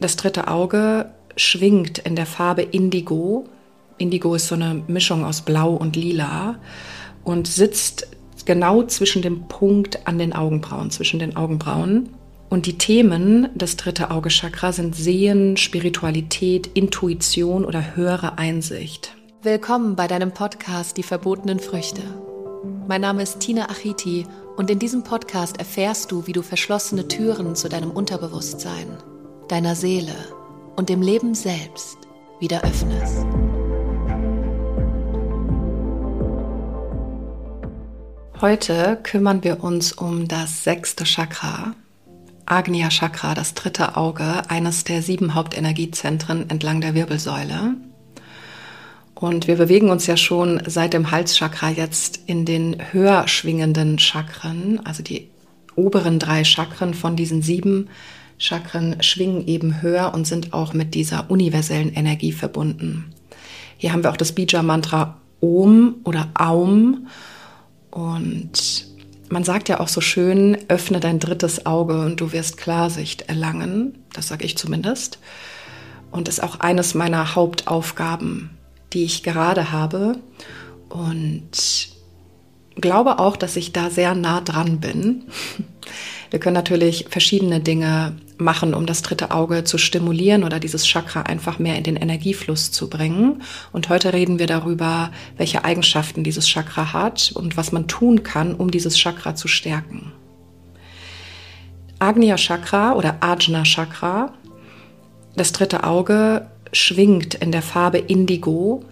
Das dritte Auge schwingt in der Farbe Indigo. Indigo ist so eine Mischung aus Blau und Lila und sitzt genau zwischen dem Punkt an den Augenbrauen, zwischen den Augenbrauen. Und die Themen des dritte Auge Chakra sind Sehen, Spiritualität, Intuition oder höhere Einsicht. Willkommen bei deinem Podcast Die verbotenen Früchte. Mein Name ist Tina Achiti und in diesem Podcast erfährst du, wie du verschlossene Türen zu deinem Unterbewusstsein, deiner Seele und dem Leben selbst wieder öffnest. Heute kümmern wir uns um das sechste Chakra, Agnya Chakra, das dritte Auge, eines der sieben Hauptenergiezentren entlang der Wirbelsäule. Und wir bewegen uns ja schon seit dem Halschakra jetzt in den höher schwingenden Chakren, also die oberen drei Chakren von diesen sieben Chakren schwingen eben höher und sind auch mit dieser universellen Energie verbunden. Hier haben wir auch das Bija-Mantra Om oder Aum. Und man sagt ja auch so schön, öffne dein drittes Auge und du wirst Klarsicht erlangen. Das sage ich zumindest. Und ist auch eines meiner Hauptaufgaben, die ich gerade habe. Und glaube auch, dass ich da sehr nah dran bin. Wir können natürlich verschiedene Dinge machen, um das dritte Auge zu stimulieren oder dieses Chakra einfach mehr in den Energiefluss zu bringen. Und heute reden wir darüber, welche Eigenschaften dieses Chakra hat und was man tun kann, um dieses Chakra zu stärken. Agnya Chakra oder Ajna Chakra, das dritte Auge, schwingt in der Farbe Indigo.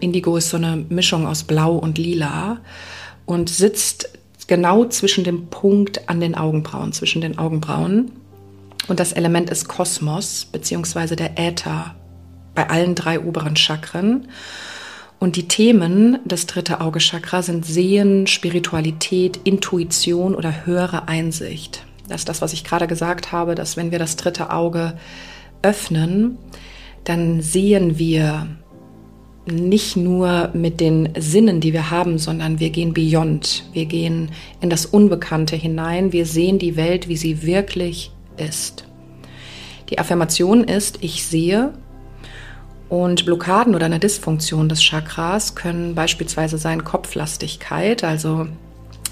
Indigo ist so eine Mischung aus Blau und Lila und sitzt genau zwischen dem Punkt an den Augenbrauen, zwischen den Augenbrauen. Und das Element ist Kosmos, beziehungsweise der Äther bei allen drei oberen Chakren. Und die Themen des dritte Auge Chakra sind Sehen, Spiritualität, Intuition oder höhere Einsicht. Das ist das, was ich gerade gesagt habe, dass wenn wir das dritte Auge öffnen, dann sehen wir nicht nur mit den Sinnen, die wir haben, sondern wir gehen beyond. Wir gehen in das Unbekannte hinein. Wir sehen die Welt, wie sie wirklich ist. Die Affirmation ist, ich sehe. Und Blockaden oder eine Dysfunktion des Chakras können beispielsweise sein Kopflastigkeit, also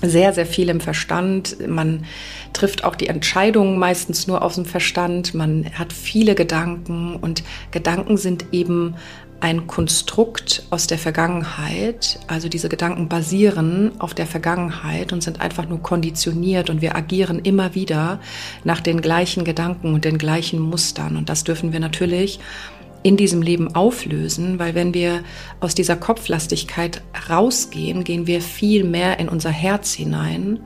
sehr, sehr viel im Verstand. Man trifft auch die Entscheidungen meistens nur aus dem Verstand. Man hat viele Gedanken und Gedanken sind eben ein Konstrukt aus der Vergangenheit. Also diese Gedanken basieren auf der Vergangenheit und sind einfach nur konditioniert und wir agieren immer wieder nach den gleichen Gedanken und den gleichen Mustern. Und das dürfen wir natürlich in diesem Leben auflösen, weil wenn wir aus dieser Kopflastigkeit rausgehen, gehen wir viel mehr in unser Herz hinein.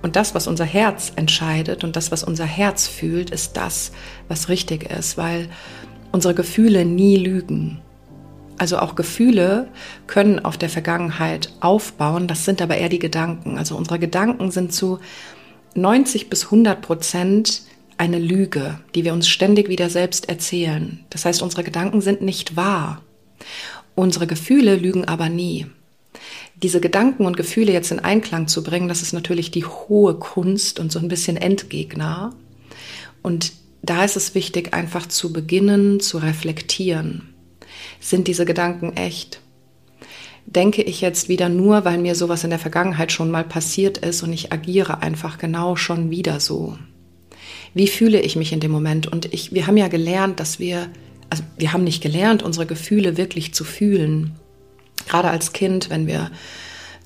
Und das, was unser Herz entscheidet und das, was unser Herz fühlt, ist das, was richtig ist, weil unsere Gefühle nie lügen. Also auch Gefühle können auf der Vergangenheit aufbauen, das sind aber eher die Gedanken. Also unsere Gedanken sind zu 90 bis 100 Prozent eine Lüge, die wir uns ständig wieder selbst erzählen. Das heißt, unsere Gedanken sind nicht wahr. Unsere Gefühle lügen aber nie. Diese Gedanken und Gefühle jetzt in Einklang zu bringen, das ist natürlich die hohe Kunst und so ein bisschen Endgegner. Und da ist es wichtig, einfach zu beginnen, zu reflektieren. Sind diese Gedanken echt? Denke ich jetzt wieder nur, weil mir sowas in der Vergangenheit schon mal passiert ist und ich agiere einfach genau schon wieder so? Wie fühle ich mich in dem Moment? Und ich, wir haben ja gelernt, dass wir, also wir haben nicht gelernt, unsere Gefühle wirklich zu fühlen. Gerade als Kind, wenn wir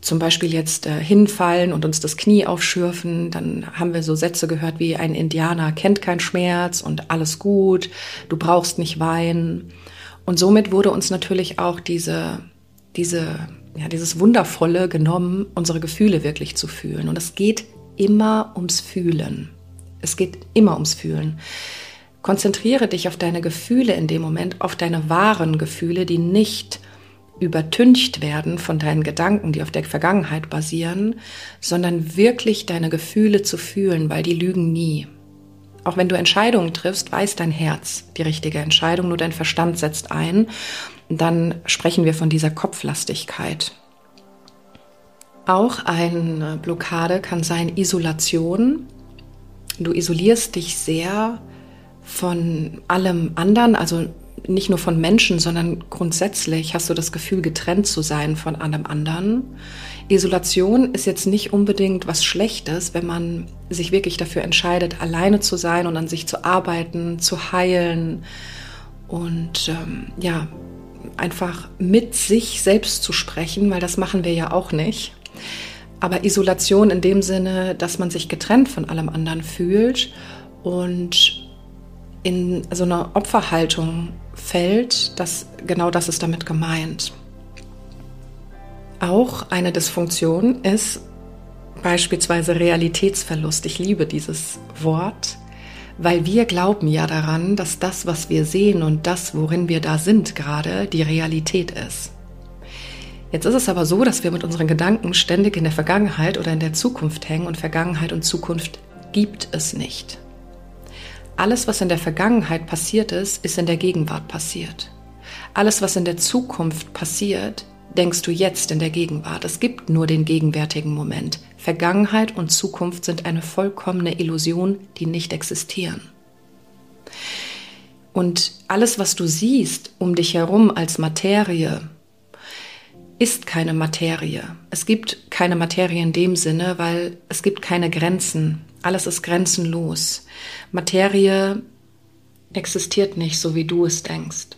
zum Beispiel jetzt äh, hinfallen und uns das Knie aufschürfen, dann haben wir so Sätze gehört wie ein Indianer kennt keinen Schmerz und alles gut, du brauchst nicht weinen. Und somit wurde uns natürlich auch diese, diese, ja, dieses Wundervolle genommen, unsere Gefühle wirklich zu fühlen. Und es geht immer ums Fühlen. Es geht immer ums Fühlen. Konzentriere dich auf deine Gefühle in dem Moment, auf deine wahren Gefühle, die nicht übertüncht werden von deinen Gedanken, die auf der Vergangenheit basieren, sondern wirklich deine Gefühle zu fühlen, weil die lügen nie. Auch wenn du Entscheidungen triffst, weiß dein Herz die richtige Entscheidung, nur dein Verstand setzt ein. Dann sprechen wir von dieser Kopflastigkeit. Auch eine Blockade kann sein Isolation. Du isolierst dich sehr von allem anderen, also nicht nur von Menschen, sondern grundsätzlich hast du das Gefühl, getrennt zu sein von allem anderen. Isolation ist jetzt nicht unbedingt was Schlechtes, wenn man sich wirklich dafür entscheidet, alleine zu sein und an sich zu arbeiten, zu heilen und ähm, ja, einfach mit sich selbst zu sprechen, weil das machen wir ja auch nicht. Aber Isolation in dem Sinne, dass man sich getrennt von allem anderen fühlt und in so eine Opferhaltung fällt, das, genau das ist damit gemeint. Auch eine Dysfunktion ist beispielsweise Realitätsverlust. Ich liebe dieses Wort, weil wir glauben ja daran, dass das, was wir sehen und das, worin wir da sind gerade, die Realität ist. Jetzt ist es aber so, dass wir mit unseren Gedanken ständig in der Vergangenheit oder in der Zukunft hängen und Vergangenheit und Zukunft gibt es nicht. Alles, was in der Vergangenheit passiert ist, ist in der Gegenwart passiert. Alles, was in der Zukunft passiert, denkst du jetzt in der Gegenwart. Es gibt nur den gegenwärtigen Moment. Vergangenheit und Zukunft sind eine vollkommene Illusion, die nicht existieren. Und alles, was du siehst um dich herum als Materie, ist keine Materie. Es gibt keine Materie in dem Sinne, weil es gibt keine Grenzen. Alles ist grenzenlos. Materie existiert nicht so, wie du es denkst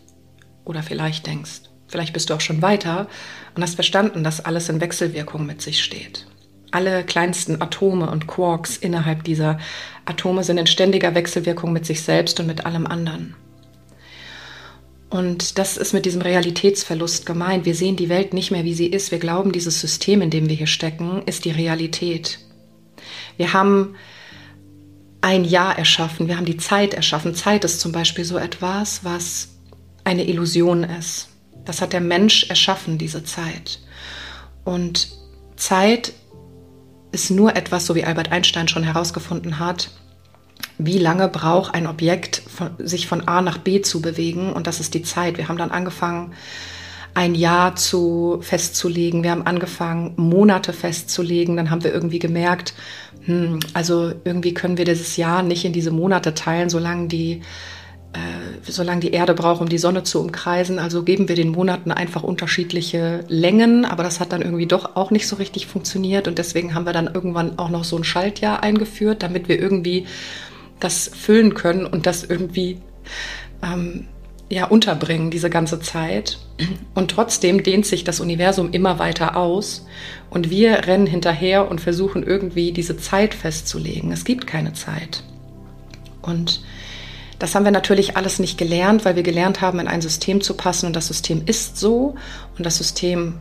oder vielleicht denkst. Vielleicht bist du auch schon weiter und hast verstanden, dass alles in Wechselwirkung mit sich steht. Alle kleinsten Atome und Quarks innerhalb dieser Atome sind in ständiger Wechselwirkung mit sich selbst und mit allem anderen. Und das ist mit diesem Realitätsverlust gemeint. Wir sehen die Welt nicht mehr, wie sie ist. Wir glauben, dieses System, in dem wir hier stecken, ist die Realität. Wir haben ein Jahr erschaffen, wir haben die Zeit erschaffen. Zeit ist zum Beispiel so etwas, was eine Illusion ist. Das hat der Mensch erschaffen, diese Zeit. Und Zeit ist nur etwas, so wie Albert Einstein schon herausgefunden hat, wie lange braucht ein Objekt, sich von A nach B zu bewegen. Und das ist die Zeit. Wir haben dann angefangen, ein Jahr zu festzulegen. Wir haben angefangen, Monate festzulegen. Dann haben wir irgendwie gemerkt, hm, also irgendwie können wir dieses Jahr nicht in diese Monate teilen, solange die äh, solange die Erde braucht, um die Sonne zu umkreisen. Also geben wir den Monaten einfach unterschiedliche Längen, aber das hat dann irgendwie doch auch nicht so richtig funktioniert und deswegen haben wir dann irgendwann auch noch so ein Schaltjahr eingeführt, damit wir irgendwie das füllen können und das irgendwie ähm, ja unterbringen, diese ganze Zeit. Und trotzdem dehnt sich das Universum immer weiter aus. Und wir rennen hinterher und versuchen irgendwie diese Zeit festzulegen. Es gibt keine Zeit. Und das haben wir natürlich alles nicht gelernt, weil wir gelernt haben, in ein System zu passen. Und das System ist so. Und das System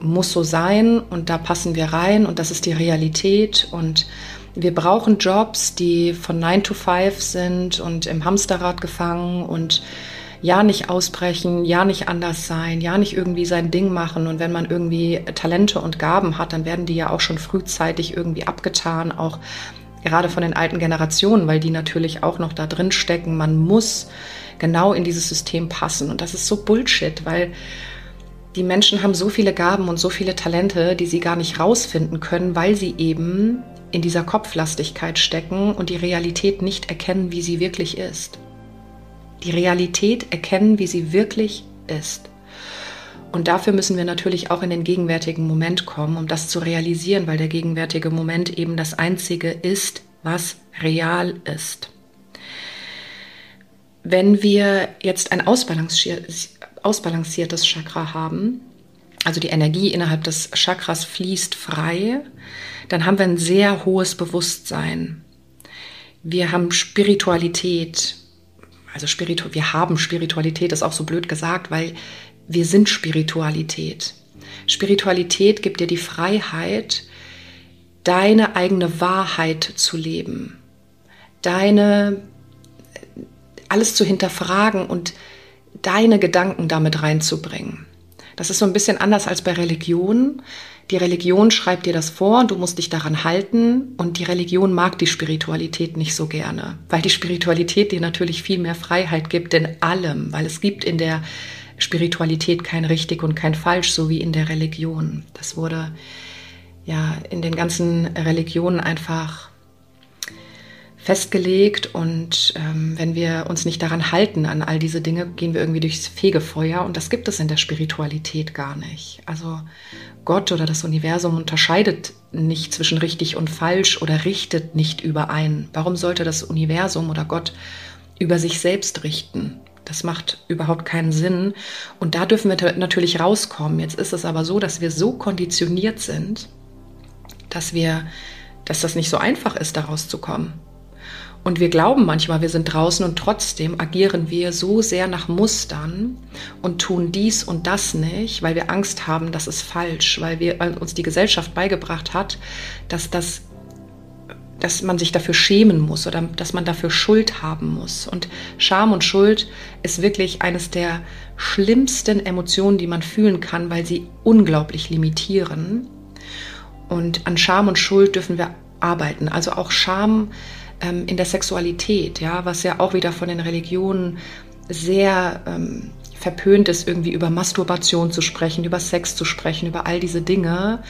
muss so sein. Und da passen wir rein. Und das ist die Realität. Und wir brauchen Jobs, die von 9 to 5 sind und im Hamsterrad gefangen. Und ja nicht ausbrechen, ja nicht anders sein, ja nicht irgendwie sein Ding machen. Und wenn man irgendwie Talente und Gaben hat, dann werden die ja auch schon frühzeitig irgendwie abgetan, auch gerade von den alten Generationen, weil die natürlich auch noch da drin stecken. Man muss genau in dieses System passen. Und das ist so Bullshit, weil die Menschen haben so viele Gaben und so viele Talente, die sie gar nicht rausfinden können, weil sie eben in dieser Kopflastigkeit stecken und die Realität nicht erkennen, wie sie wirklich ist. Die Realität erkennen, wie sie wirklich ist. Und dafür müssen wir natürlich auch in den gegenwärtigen Moment kommen, um das zu realisieren, weil der gegenwärtige Moment eben das Einzige ist, was real ist. Wenn wir jetzt ein ausbalanciertes Chakra haben, also die Energie innerhalb des Chakras fließt frei, dann haben wir ein sehr hohes Bewusstsein. Wir haben Spiritualität, also Spiritu wir haben Spiritualität, ist auch so blöd gesagt, weil wir sind Spiritualität. Spiritualität gibt dir die Freiheit, deine eigene Wahrheit zu leben, deine alles zu hinterfragen und deine Gedanken damit reinzubringen. Das ist so ein bisschen anders als bei Religion. Die Religion schreibt dir das vor und du musst dich daran halten und die Religion mag die Spiritualität nicht so gerne, weil die Spiritualität dir natürlich viel mehr Freiheit gibt in allem, weil es gibt in der Spiritualität kein richtig und kein falsch, so wie in der Religion. Das wurde ja in den ganzen Religionen einfach festgelegt und ähm, wenn wir uns nicht daran halten, an all diese Dinge, gehen wir irgendwie durchs Fegefeuer und das gibt es in der Spiritualität gar nicht. Also Gott oder das Universum unterscheidet nicht zwischen richtig und falsch oder richtet nicht überein. Warum sollte das Universum oder Gott über sich selbst richten? Das macht überhaupt keinen Sinn. Und da dürfen wir natürlich rauskommen. Jetzt ist es aber so, dass wir so konditioniert sind, dass wir, dass das nicht so einfach ist, da rauszukommen. Und wir glauben manchmal, wir sind draußen und trotzdem agieren wir so sehr nach Mustern und tun dies und das nicht, weil wir Angst haben, das ist falsch, weil, wir, weil uns die Gesellschaft beigebracht hat, dass das dass man sich dafür schämen muss oder dass man dafür Schuld haben muss. Und Scham und Schuld ist wirklich eines der schlimmsten Emotionen, die man fühlen kann, weil sie unglaublich limitieren. Und an Scham und Schuld dürfen wir arbeiten. Also auch Scham ähm, in der Sexualität, ja, was ja auch wieder von den Religionen sehr ähm, verpönt ist, irgendwie über Masturbation zu sprechen, über Sex zu sprechen, über all diese Dinge.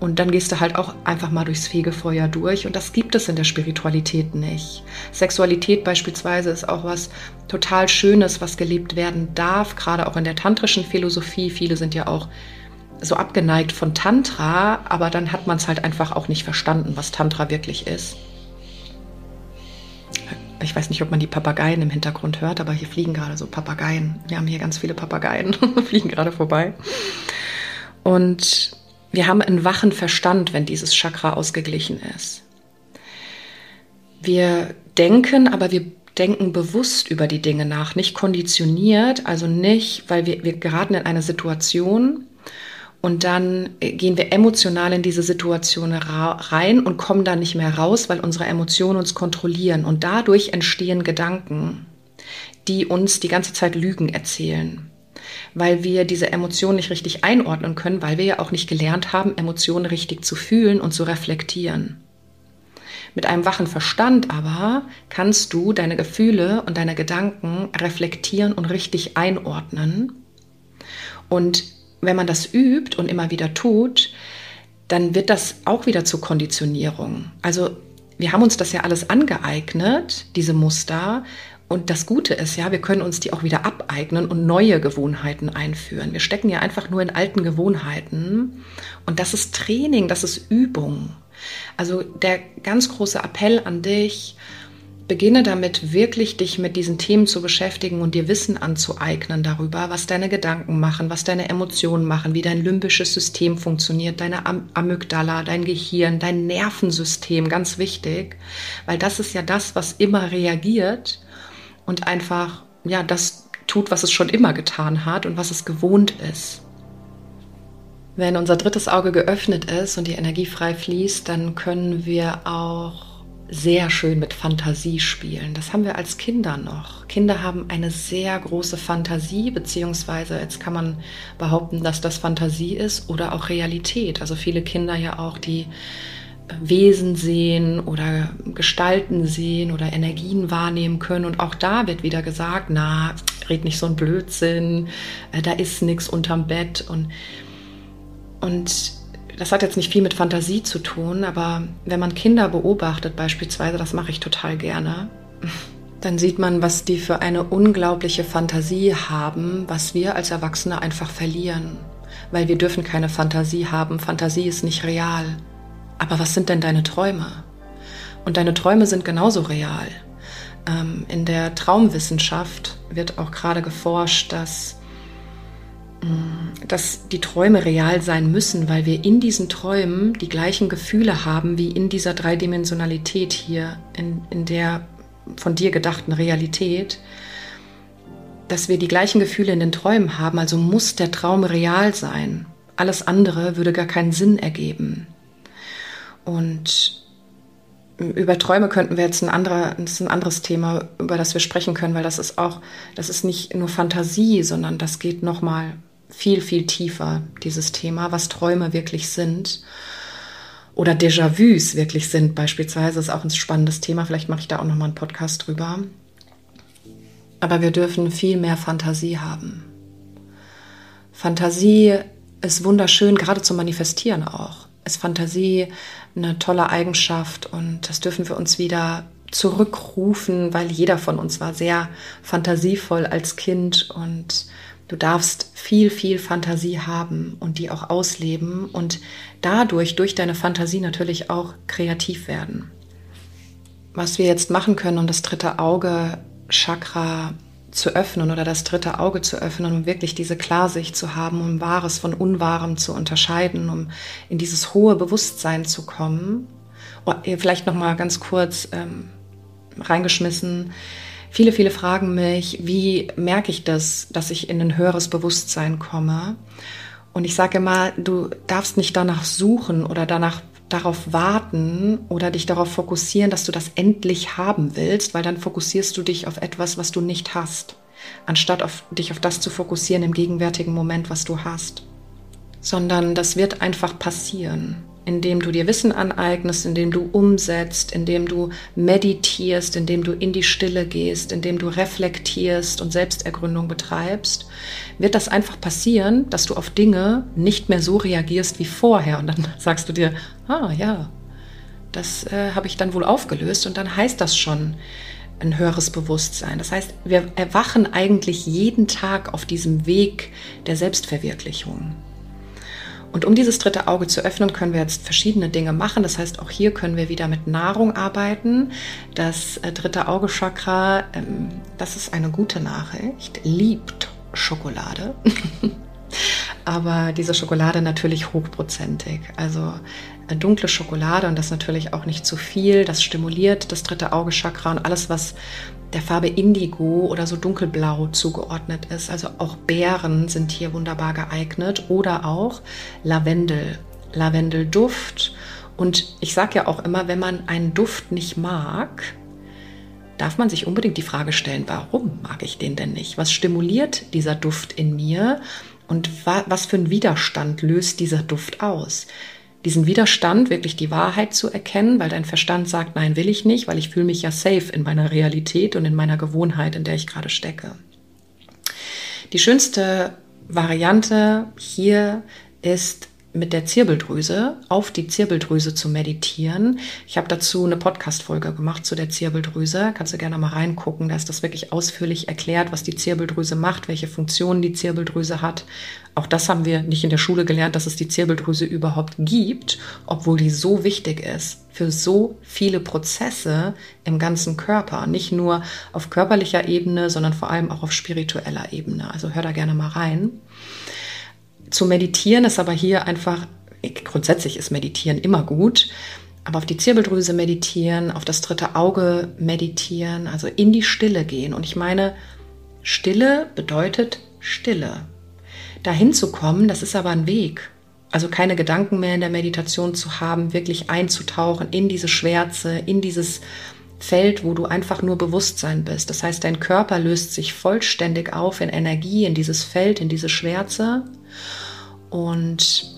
Und dann gehst du halt auch einfach mal durchs Fegefeuer durch. Und das gibt es in der Spiritualität nicht. Sexualität beispielsweise ist auch was total Schönes, was gelebt werden darf, gerade auch in der tantrischen Philosophie. Viele sind ja auch so abgeneigt von Tantra, aber dann hat man es halt einfach auch nicht verstanden, was Tantra wirklich ist. Ich weiß nicht, ob man die Papageien im Hintergrund hört, aber hier fliegen gerade so Papageien. Wir haben hier ganz viele Papageien, fliegen gerade vorbei. Und wir haben einen wachen Verstand, wenn dieses Chakra ausgeglichen ist. Wir denken, aber wir denken bewusst über die Dinge nach, nicht konditioniert, also nicht, weil wir, wir geraten in eine Situation, und dann äh, gehen wir emotional in diese Situation rein und kommen da nicht mehr raus, weil unsere Emotionen uns kontrollieren. Und dadurch entstehen Gedanken, die uns die ganze Zeit Lügen erzählen. Weil wir diese Emotionen nicht richtig einordnen können, weil wir ja auch nicht gelernt haben, Emotionen richtig zu fühlen und zu reflektieren. Mit einem wachen Verstand aber kannst du deine Gefühle und deine Gedanken reflektieren und richtig einordnen. Und wenn man das übt und immer wieder tut, dann wird das auch wieder zur Konditionierung. Also wir haben uns das ja alles angeeignet, diese Muster. Und das Gute ist ja, wir können uns die auch wieder abeignen und neue Gewohnheiten einführen. Wir stecken ja einfach nur in alten Gewohnheiten. Und das ist Training, das ist Übung. Also der ganz große Appell an dich, Beginne damit wirklich dich mit diesen Themen zu beschäftigen und dir Wissen anzueignen darüber, was deine Gedanken machen, was deine Emotionen machen, wie dein limbisches System funktioniert, deine Am Amygdala, dein Gehirn, dein Nervensystem, ganz wichtig, weil das ist ja das, was immer reagiert und einfach, ja, das tut, was es schon immer getan hat und was es gewohnt ist. Wenn unser drittes Auge geöffnet ist und die Energie frei fließt, dann können wir auch sehr schön mit Fantasie spielen. Das haben wir als Kinder noch. Kinder haben eine sehr große Fantasie, beziehungsweise jetzt kann man behaupten, dass das Fantasie ist oder auch Realität. Also viele Kinder ja auch, die Wesen sehen oder Gestalten sehen oder Energien wahrnehmen können. Und auch da wird wieder gesagt, na, red nicht so ein Blödsinn, äh, da ist nichts unterm Bett. Und, und das hat jetzt nicht viel mit Fantasie zu tun, aber wenn man Kinder beobachtet beispielsweise, das mache ich total gerne, dann sieht man, was die für eine unglaubliche Fantasie haben, was wir als Erwachsene einfach verlieren. Weil wir dürfen keine Fantasie haben. Fantasie ist nicht real. Aber was sind denn deine Träume? Und deine Träume sind genauso real. Ähm, in der Traumwissenschaft wird auch gerade geforscht, dass dass die Träume real sein müssen, weil wir in diesen Träumen die gleichen Gefühle haben wie in dieser Dreidimensionalität hier, in, in der von dir gedachten Realität, dass wir die gleichen Gefühle in den Träumen haben, also muss der Traum real sein. Alles andere würde gar keinen Sinn ergeben. Und über Träume könnten wir jetzt ein, anderer, ein anderes Thema, über das wir sprechen können, weil das ist auch, das ist nicht nur Fantasie, sondern das geht nochmal viel, viel tiefer, dieses Thema, was Träume wirklich sind. Oder Déjà-vus wirklich sind, beispielsweise, ist auch ein spannendes Thema. Vielleicht mache ich da auch nochmal einen Podcast drüber. Aber wir dürfen viel mehr Fantasie haben. Fantasie ist wunderschön, gerade zum Manifestieren auch. Ist Fantasie eine tolle Eigenschaft und das dürfen wir uns wieder zurückrufen, weil jeder von uns war sehr fantasievoll als Kind und du darfst viel, viel Fantasie haben und die auch ausleben und dadurch, durch deine Fantasie natürlich auch kreativ werden. Was wir jetzt machen können, um das dritte Auge Chakra zu öffnen oder das dritte Auge zu öffnen, um wirklich diese Klarsicht zu haben, um Wahres von Unwahrem zu unterscheiden, um in dieses hohe Bewusstsein zu kommen. Oh, vielleicht noch mal ganz kurz ähm, reingeschmissen. Viele, viele fragen mich, wie merke ich das, dass ich in ein höheres Bewusstsein komme? Und ich sage immer, du darfst nicht danach suchen oder danach darauf warten oder dich darauf fokussieren, dass du das endlich haben willst, weil dann fokussierst du dich auf etwas, was du nicht hast, anstatt auf, dich auf das zu fokussieren im gegenwärtigen Moment, was du hast. Sondern das wird einfach passieren indem du dir Wissen aneignest, indem du umsetzt, indem du meditierst, indem du in die Stille gehst, indem du reflektierst und Selbstergründung betreibst, wird das einfach passieren, dass du auf Dinge nicht mehr so reagierst wie vorher. Und dann sagst du dir, ah ja, das äh, habe ich dann wohl aufgelöst und dann heißt das schon ein höheres Bewusstsein. Das heißt, wir erwachen eigentlich jeden Tag auf diesem Weg der Selbstverwirklichung. Und um dieses dritte Auge zu öffnen, können wir jetzt verschiedene Dinge machen. Das heißt, auch hier können wir wieder mit Nahrung arbeiten. Das äh, dritte Auge-Chakra, ähm, das ist eine gute Nachricht, liebt Schokolade. Aber diese Schokolade natürlich hochprozentig. Also äh, dunkle Schokolade und das natürlich auch nicht zu viel. Das stimuliert das dritte Auge-Chakra und alles, was der Farbe Indigo oder so dunkelblau zugeordnet ist. Also auch Beeren sind hier wunderbar geeignet oder auch Lavendel, Lavendelduft. Und ich sage ja auch immer, wenn man einen Duft nicht mag, darf man sich unbedingt die Frage stellen, warum mag ich den denn nicht? Was stimuliert dieser Duft in mir? Und was für einen Widerstand löst dieser Duft aus? Diesen Widerstand, wirklich die Wahrheit zu erkennen, weil dein Verstand sagt, nein, will ich nicht, weil ich fühle mich ja safe in meiner Realität und in meiner Gewohnheit, in der ich gerade stecke. Die schönste Variante hier ist mit der Zirbeldrüse auf die Zirbeldrüse zu meditieren. Ich habe dazu eine Podcast-Folge gemacht zu der Zirbeldrüse. Kannst du gerne mal reingucken. Da ist das wirklich ausführlich erklärt, was die Zirbeldrüse macht, welche Funktionen die Zirbeldrüse hat. Auch das haben wir nicht in der Schule gelernt, dass es die Zirbeldrüse überhaupt gibt, obwohl die so wichtig ist für so viele Prozesse im ganzen Körper. Nicht nur auf körperlicher Ebene, sondern vor allem auch auf spiritueller Ebene. Also hör da gerne mal rein. Zu meditieren ist aber hier einfach, grundsätzlich ist Meditieren immer gut, aber auf die Zirbeldrüse meditieren, auf das dritte Auge meditieren, also in die Stille gehen. Und ich meine, Stille bedeutet Stille. Dahin zu kommen, das ist aber ein Weg. Also keine Gedanken mehr in der Meditation zu haben, wirklich einzutauchen in diese Schwärze, in dieses Feld, wo du einfach nur Bewusstsein bist. Das heißt, dein Körper löst sich vollständig auf in Energie, in dieses Feld, in diese Schwärze. Und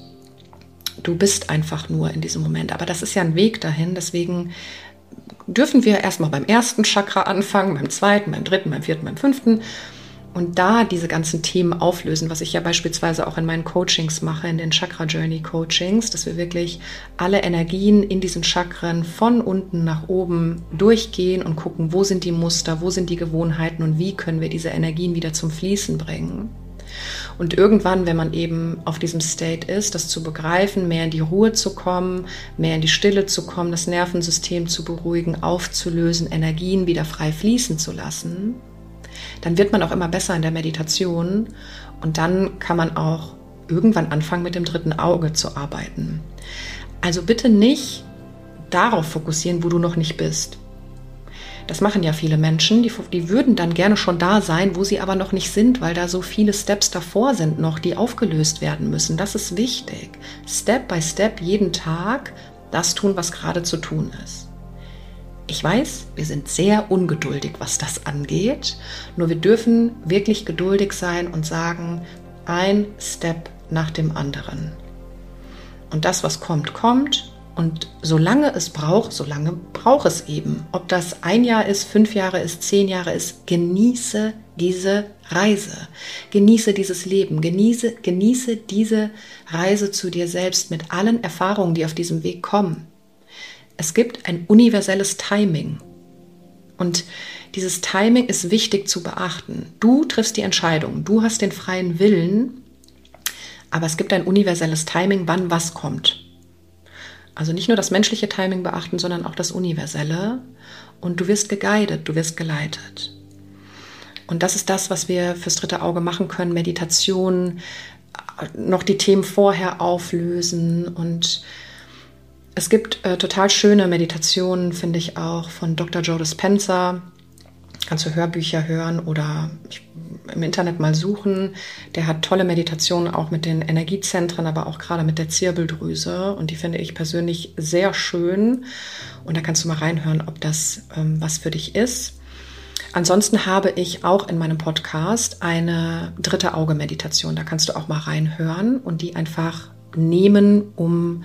du bist einfach nur in diesem Moment. Aber das ist ja ein Weg dahin. Deswegen dürfen wir erstmal beim ersten Chakra anfangen, beim zweiten, beim dritten, beim vierten, beim fünften und da diese ganzen Themen auflösen, was ich ja beispielsweise auch in meinen Coachings mache, in den Chakra Journey Coachings, dass wir wirklich alle Energien in diesen Chakren von unten nach oben durchgehen und gucken, wo sind die Muster, wo sind die Gewohnheiten und wie können wir diese Energien wieder zum Fließen bringen. Und irgendwann, wenn man eben auf diesem State ist, das zu begreifen, mehr in die Ruhe zu kommen, mehr in die Stille zu kommen, das Nervensystem zu beruhigen, aufzulösen, Energien wieder frei fließen zu lassen, dann wird man auch immer besser in der Meditation und dann kann man auch irgendwann anfangen, mit dem dritten Auge zu arbeiten. Also bitte nicht darauf fokussieren, wo du noch nicht bist. Das machen ja viele Menschen, die, die würden dann gerne schon da sein, wo sie aber noch nicht sind, weil da so viele Steps davor sind noch, die aufgelöst werden müssen. Das ist wichtig. Step by Step jeden Tag das tun, was gerade zu tun ist. Ich weiß, wir sind sehr ungeduldig, was das angeht, nur wir dürfen wirklich geduldig sein und sagen, ein Step nach dem anderen. Und das, was kommt, kommt und solange es braucht, solange braucht es eben. Ob das ein Jahr ist, fünf Jahre ist, zehn Jahre ist, genieße diese Reise. Genieße dieses Leben. Genieße, genieße diese Reise zu dir selbst mit allen Erfahrungen, die auf diesem Weg kommen. Es gibt ein universelles Timing. Und dieses Timing ist wichtig zu beachten. Du triffst die Entscheidung, du hast den freien Willen, aber es gibt ein universelles Timing, wann was kommt. Also nicht nur das menschliche Timing beachten, sondern auch das universelle. Und du wirst geguidet, du wirst geleitet. Und das ist das, was wir fürs dritte Auge machen können. Meditation, noch die Themen vorher auflösen. Und es gibt äh, total schöne Meditationen, finde ich auch, von Dr. Joe Dispenza. Kannst du Hörbücher hören oder im Internet mal suchen. Der hat tolle Meditationen auch mit den Energiezentren, aber auch gerade mit der Zirbeldrüse. Und die finde ich persönlich sehr schön. Und da kannst du mal reinhören, ob das ähm, was für dich ist. Ansonsten habe ich auch in meinem Podcast eine dritte Auge-Meditation. Da kannst du auch mal reinhören und die einfach nehmen, um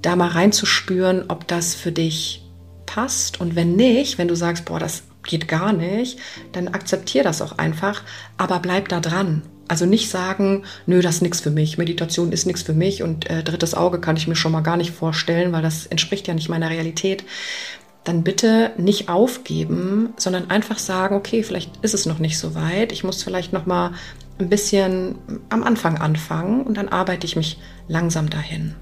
da mal reinzuspüren, ob das für dich passt. Und wenn nicht, wenn du sagst, boah, das geht gar nicht, dann akzeptier das auch einfach, aber bleib da dran. Also nicht sagen, nö, das ist nichts für mich, Meditation ist nichts für mich und äh, drittes Auge kann ich mir schon mal gar nicht vorstellen, weil das entspricht ja nicht meiner Realität dann bitte nicht aufgeben, sondern einfach sagen, okay, vielleicht ist es noch nicht so weit. Ich muss vielleicht noch mal ein bisschen am Anfang anfangen und dann arbeite ich mich langsam dahin.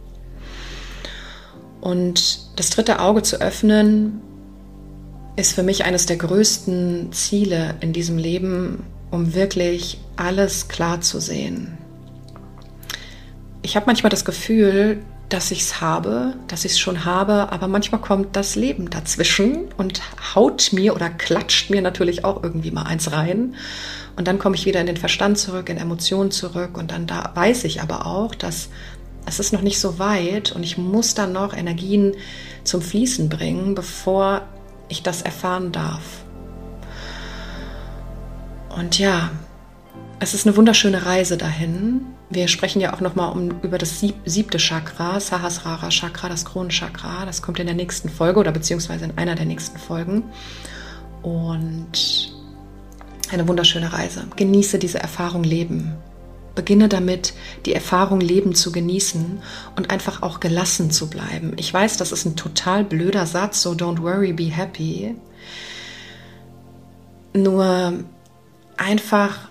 Und das dritte Auge zu öffnen ist für mich eines der größten Ziele in diesem Leben, um wirklich alles klar zu sehen. Ich habe manchmal das Gefühl, dass ich es habe, dass ich es schon habe, aber manchmal kommt das Leben dazwischen und haut mir oder klatscht mir natürlich auch irgendwie mal eins rein. Und dann komme ich wieder in den Verstand zurück, in Emotionen zurück und dann da weiß ich aber auch, dass es ist noch nicht so weit und ich muss dann noch Energien zum Fließen bringen, bevor ich das erfahren darf. Und ja, es ist eine wunderschöne Reise dahin. Wir sprechen ja auch nochmal um, über das sieb, siebte Chakra, Sahasrara Chakra, das Kronenchakra. Das kommt in der nächsten Folge oder beziehungsweise in einer der nächsten Folgen. Und eine wunderschöne Reise. Genieße diese Erfahrung Leben. Beginne damit, die Erfahrung Leben zu genießen und einfach auch gelassen zu bleiben. Ich weiß, das ist ein total blöder Satz, so don't worry, be happy. Nur einfach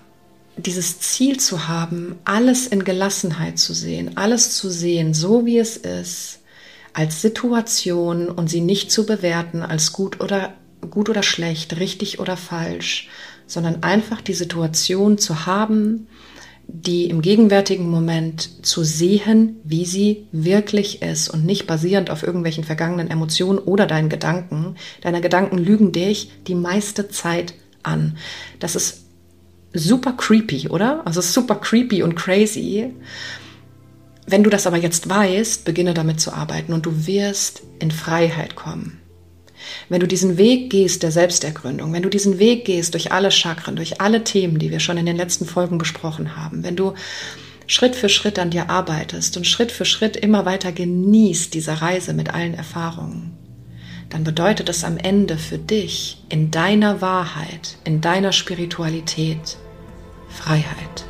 dieses Ziel zu haben, alles in Gelassenheit zu sehen, alles zu sehen, so wie es ist, als Situation und sie nicht zu bewerten als gut oder gut oder schlecht, richtig oder falsch, sondern einfach die Situation zu haben, die im gegenwärtigen Moment zu sehen, wie sie wirklich ist und nicht basierend auf irgendwelchen vergangenen Emotionen oder deinen Gedanken. Deine Gedanken lügen dich die meiste Zeit an. Das ist super creepy, oder? Also super creepy und crazy. Wenn du das aber jetzt weißt, beginne damit zu arbeiten und du wirst in Freiheit kommen. Wenn du diesen Weg gehst der Selbstergründung, wenn du diesen Weg gehst durch alle Chakren, durch alle Themen, die wir schon in den letzten Folgen besprochen haben, wenn du Schritt für Schritt an dir arbeitest und Schritt für Schritt immer weiter genießt diese Reise mit allen Erfahrungen, dann bedeutet es am Ende für dich in deiner Wahrheit, in deiner Spiritualität Freiheit.